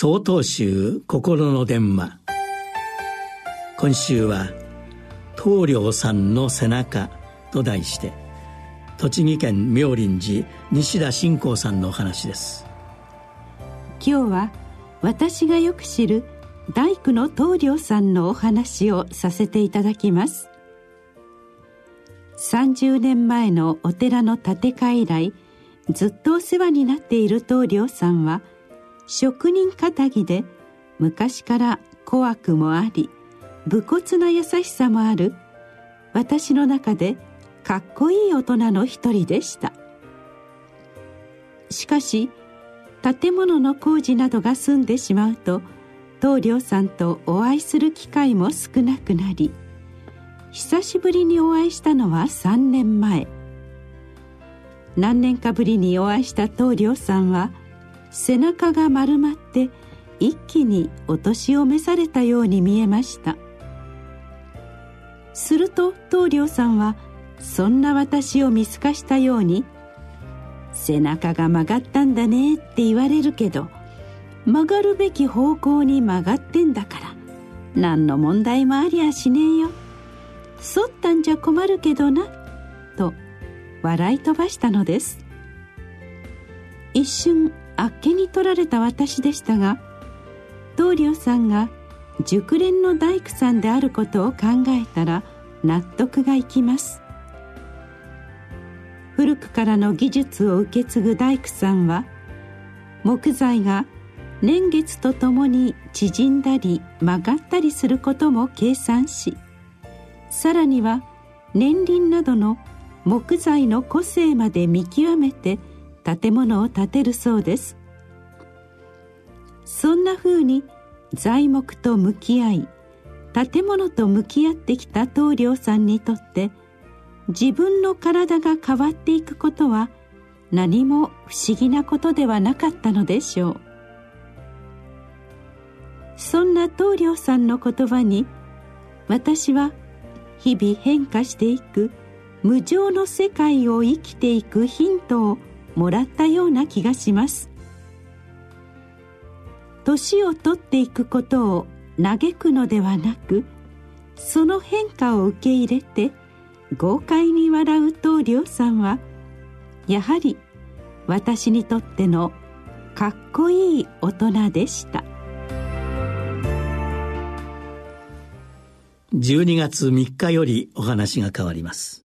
総統集心の電話。今週は「棟梁さんの背中」と題して栃木県妙林寺西田信仰さんのお話です。今日は私がよく知る大工の棟梁さんのお話をさせていただきます。30年前のお寺の建て替え以来ずっとお世話になっている棟梁さんは職人かぎで昔から怖くもあり武骨な優しさもある私の中でかっこいい大人の一人でした。しかし建物の工事などが済んでしまうと棟梁さんとお会いする機会も少なくなり久しぶりにお会いしたのは3年前。何年かぶりにお会いした棟梁さんは背中が丸まって一気にお年を召されたように見えました。すると棟梁さんはそんな私を見透かしたように「背中が曲がったんだね」って言われるけど曲がるべき方向に曲がってんだから何の問題もありゃしねえよ。反ったんじゃ困るけどなと笑い飛ばしたのです。一瞬あっけに取られた私でしたが棟梁さんが熟練の大工さんであることを考えたら納得がいきます。古くからの技術を受け継ぐ大工さんは木材が年月とともに縮んだり曲がったりすることも計算しさらには年輪などの木材の個性まで見極めて建物を建てるそうです。そんなふうに材木と向き合い建物と向き合ってきた棟梁さんにとって自分の体が変わっていくことは何も不思議なことではなかったのでしょう。そんな棟梁さんの言葉に私は日々変化していく無常の世界を生きていくヒントをもらったような気がします。年を取っていくことを嘆くのではなくその変化を受け入れて豪快に笑う棟梁さんはやはり私にとってのかっこいい大人でした。12月3日よりお話が変わります。